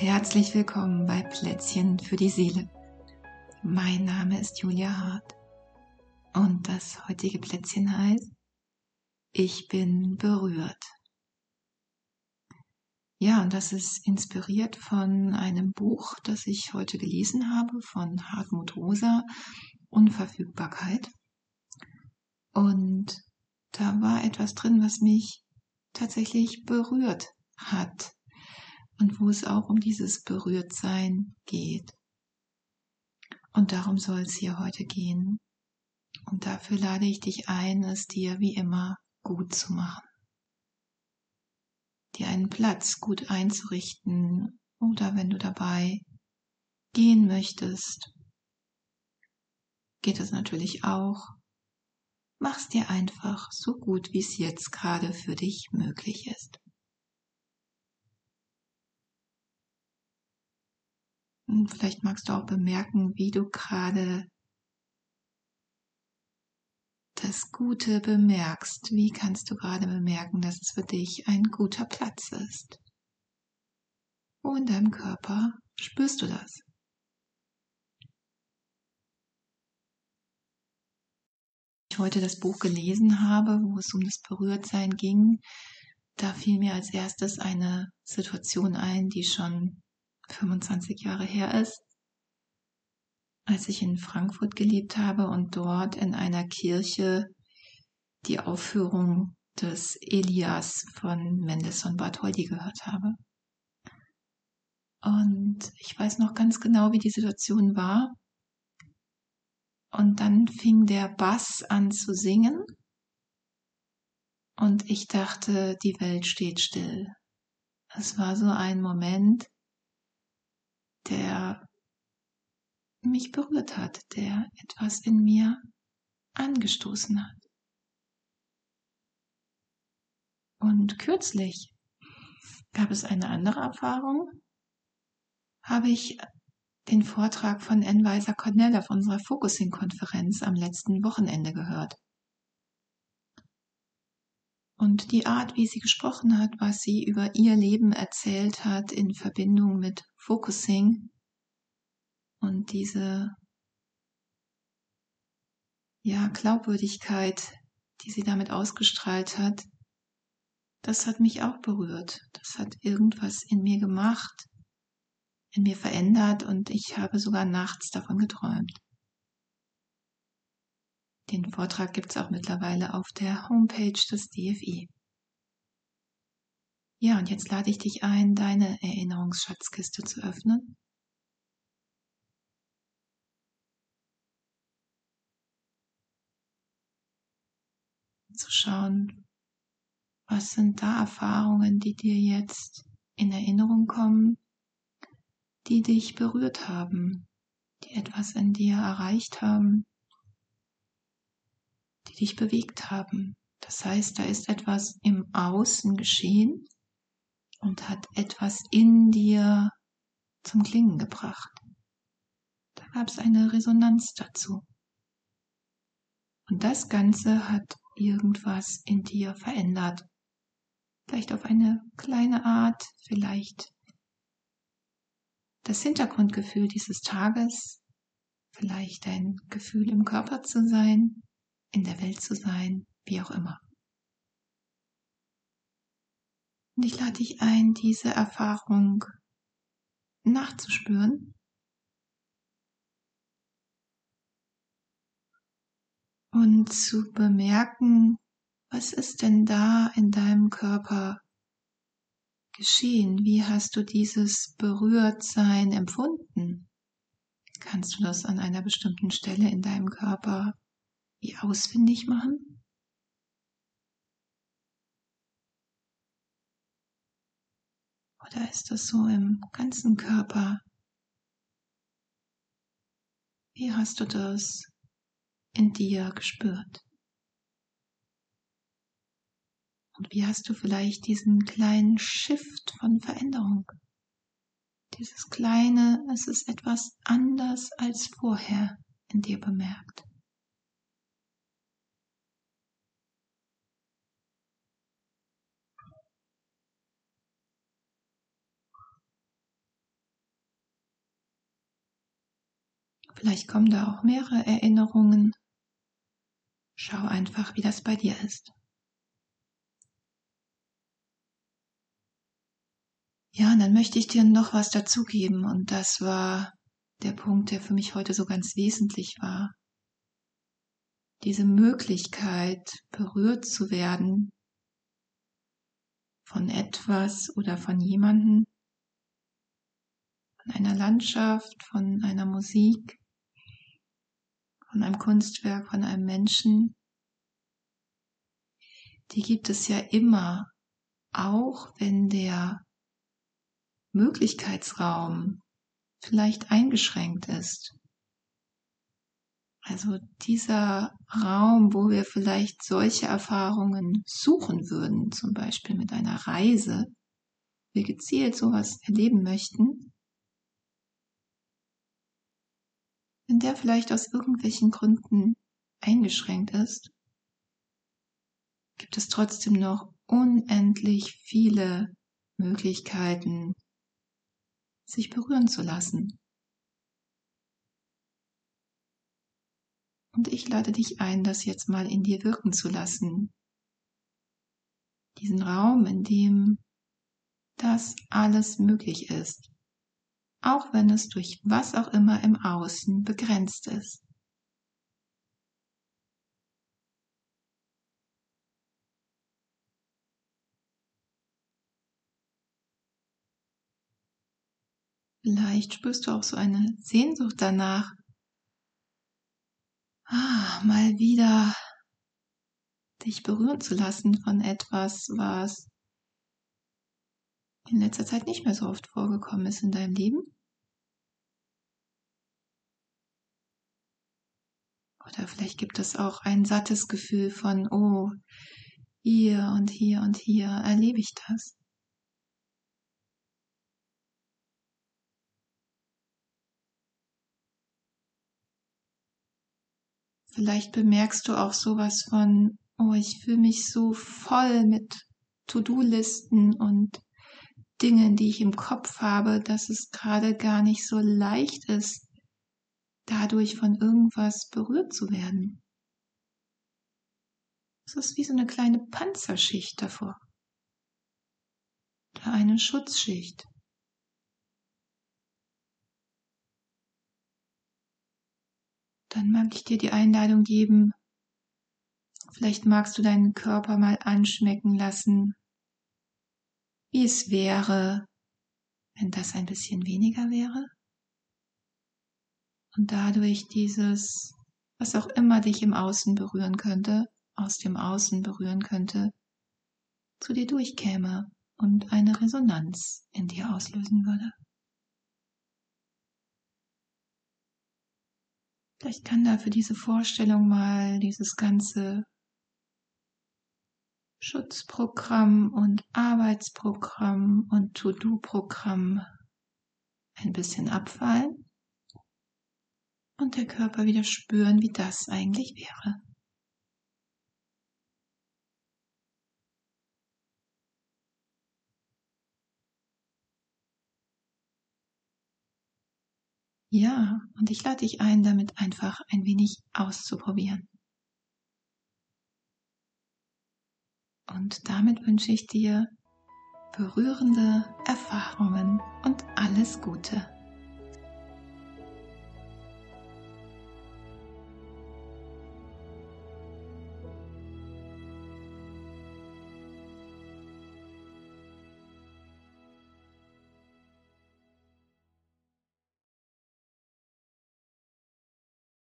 Herzlich willkommen bei Plätzchen für die Seele. Mein Name ist Julia Hart und das heutige Plätzchen heißt Ich bin berührt. Ja, und das ist inspiriert von einem Buch, das ich heute gelesen habe von Hartmut Rosa, Unverfügbarkeit. Und da war etwas drin, was mich tatsächlich berührt hat und wo es auch um dieses Berührtsein geht. Und darum soll es hier heute gehen. Und dafür lade ich dich ein, es dir wie immer gut zu machen. Dir einen Platz gut einzurichten oder wenn du dabei gehen möchtest, geht es natürlich auch. Mach's dir einfach so gut, wie es jetzt gerade für dich möglich ist. Und vielleicht magst du auch bemerken, wie du gerade das Gute bemerkst. Wie kannst du gerade bemerken, dass es für dich ein guter Platz ist? Wo in deinem Körper spürst du das? Ich heute das Buch gelesen habe, wo es um das Berührtsein ging, da fiel mir als erstes eine Situation ein, die schon 25 Jahre her ist, als ich in Frankfurt gelebt habe und dort in einer Kirche die Aufführung des Elias von Mendelssohn Bartholdy gehört habe. Und ich weiß noch ganz genau, wie die Situation war. Und dann fing der Bass an zu singen. Und ich dachte, die Welt steht still. Es war so ein Moment, der mich berührt hat, der etwas in mir angestoßen hat. Und kürzlich gab es eine andere Erfahrung, habe ich den Vortrag von Enweiser Cornell auf unserer Focusing-Konferenz am letzten Wochenende gehört. Und die Art, wie sie gesprochen hat, was sie über ihr Leben erzählt hat in Verbindung mit Focusing und diese ja, Glaubwürdigkeit, die sie damit ausgestrahlt hat, das hat mich auch berührt. Das hat irgendwas in mir gemacht, in mir verändert und ich habe sogar nachts davon geträumt. Den Vortrag gibt es auch mittlerweile auf der Homepage des DFI. Ja, und jetzt lade ich dich ein, deine Erinnerungsschatzkiste zu öffnen. Zu schauen, was sind da Erfahrungen, die dir jetzt in Erinnerung kommen, die dich berührt haben, die etwas in dir erreicht haben, dich bewegt haben. Das heißt, da ist etwas im Außen geschehen und hat etwas in dir zum Klingen gebracht. Da gab es eine Resonanz dazu. Und das Ganze hat irgendwas in dir verändert. Vielleicht auf eine kleine Art, vielleicht das Hintergrundgefühl dieses Tages, vielleicht ein Gefühl im Körper zu sein, in der Welt zu sein, wie auch immer. Und ich lade dich ein, diese Erfahrung nachzuspüren. Und zu bemerken, was ist denn da in deinem Körper geschehen? Wie hast du dieses Berührtsein empfunden? Kannst du das an einer bestimmten Stelle in deinem Körper ausfindig machen? Oder ist das so im ganzen Körper? Wie hast du das in dir gespürt? Und wie hast du vielleicht diesen kleinen Shift von Veränderung? Dieses kleine, es ist etwas anders als vorher in dir bemerkt. Vielleicht kommen da auch mehrere Erinnerungen. Schau einfach, wie das bei dir ist. Ja, und dann möchte ich dir noch was dazugeben und das war der Punkt, der für mich heute so ganz wesentlich war. Diese Möglichkeit, berührt zu werden von etwas oder von jemanden, von einer Landschaft, von einer Musik, von einem Kunstwerk, von einem Menschen, die gibt es ja immer, auch wenn der Möglichkeitsraum vielleicht eingeschränkt ist. Also dieser Raum, wo wir vielleicht solche Erfahrungen suchen würden, zum Beispiel mit einer Reise, wir gezielt sowas erleben möchten, wenn der vielleicht aus irgendwelchen Gründen eingeschränkt ist, gibt es trotzdem noch unendlich viele Möglichkeiten, sich berühren zu lassen. Und ich lade dich ein, das jetzt mal in dir wirken zu lassen. Diesen Raum, in dem das alles möglich ist auch wenn es durch was auch immer im Außen begrenzt ist. Vielleicht spürst du auch so eine Sehnsucht danach, ah, mal wieder dich berühren zu lassen von etwas, was in letzter Zeit nicht mehr so oft vorgekommen ist in deinem Leben? Oder vielleicht gibt es auch ein sattes Gefühl von, oh, hier und hier und hier erlebe ich das. Vielleicht bemerkst du auch sowas von, oh, ich fühle mich so voll mit To-Do-Listen und Dingen, die ich im Kopf habe, dass es gerade gar nicht so leicht ist, dadurch von irgendwas berührt zu werden. Es ist wie so eine kleine Panzerschicht davor. Oder eine Schutzschicht. Dann mag ich dir die Einladung geben, vielleicht magst du deinen Körper mal anschmecken lassen, wie es wäre, wenn das ein bisschen weniger wäre. Und dadurch dieses, was auch immer dich im Außen berühren könnte, aus dem Außen berühren könnte, zu dir durchkäme und eine Resonanz in dir auslösen würde. Vielleicht kann da für diese Vorstellung mal dieses ganze Schutzprogramm und Arbeitsprogramm und To-Do-Programm ein bisschen abfallen und der Körper wieder spüren, wie das eigentlich wäre. Ja, und ich lade dich ein, damit einfach ein wenig auszuprobieren. Und damit wünsche ich dir berührende Erfahrungen und alles Gute.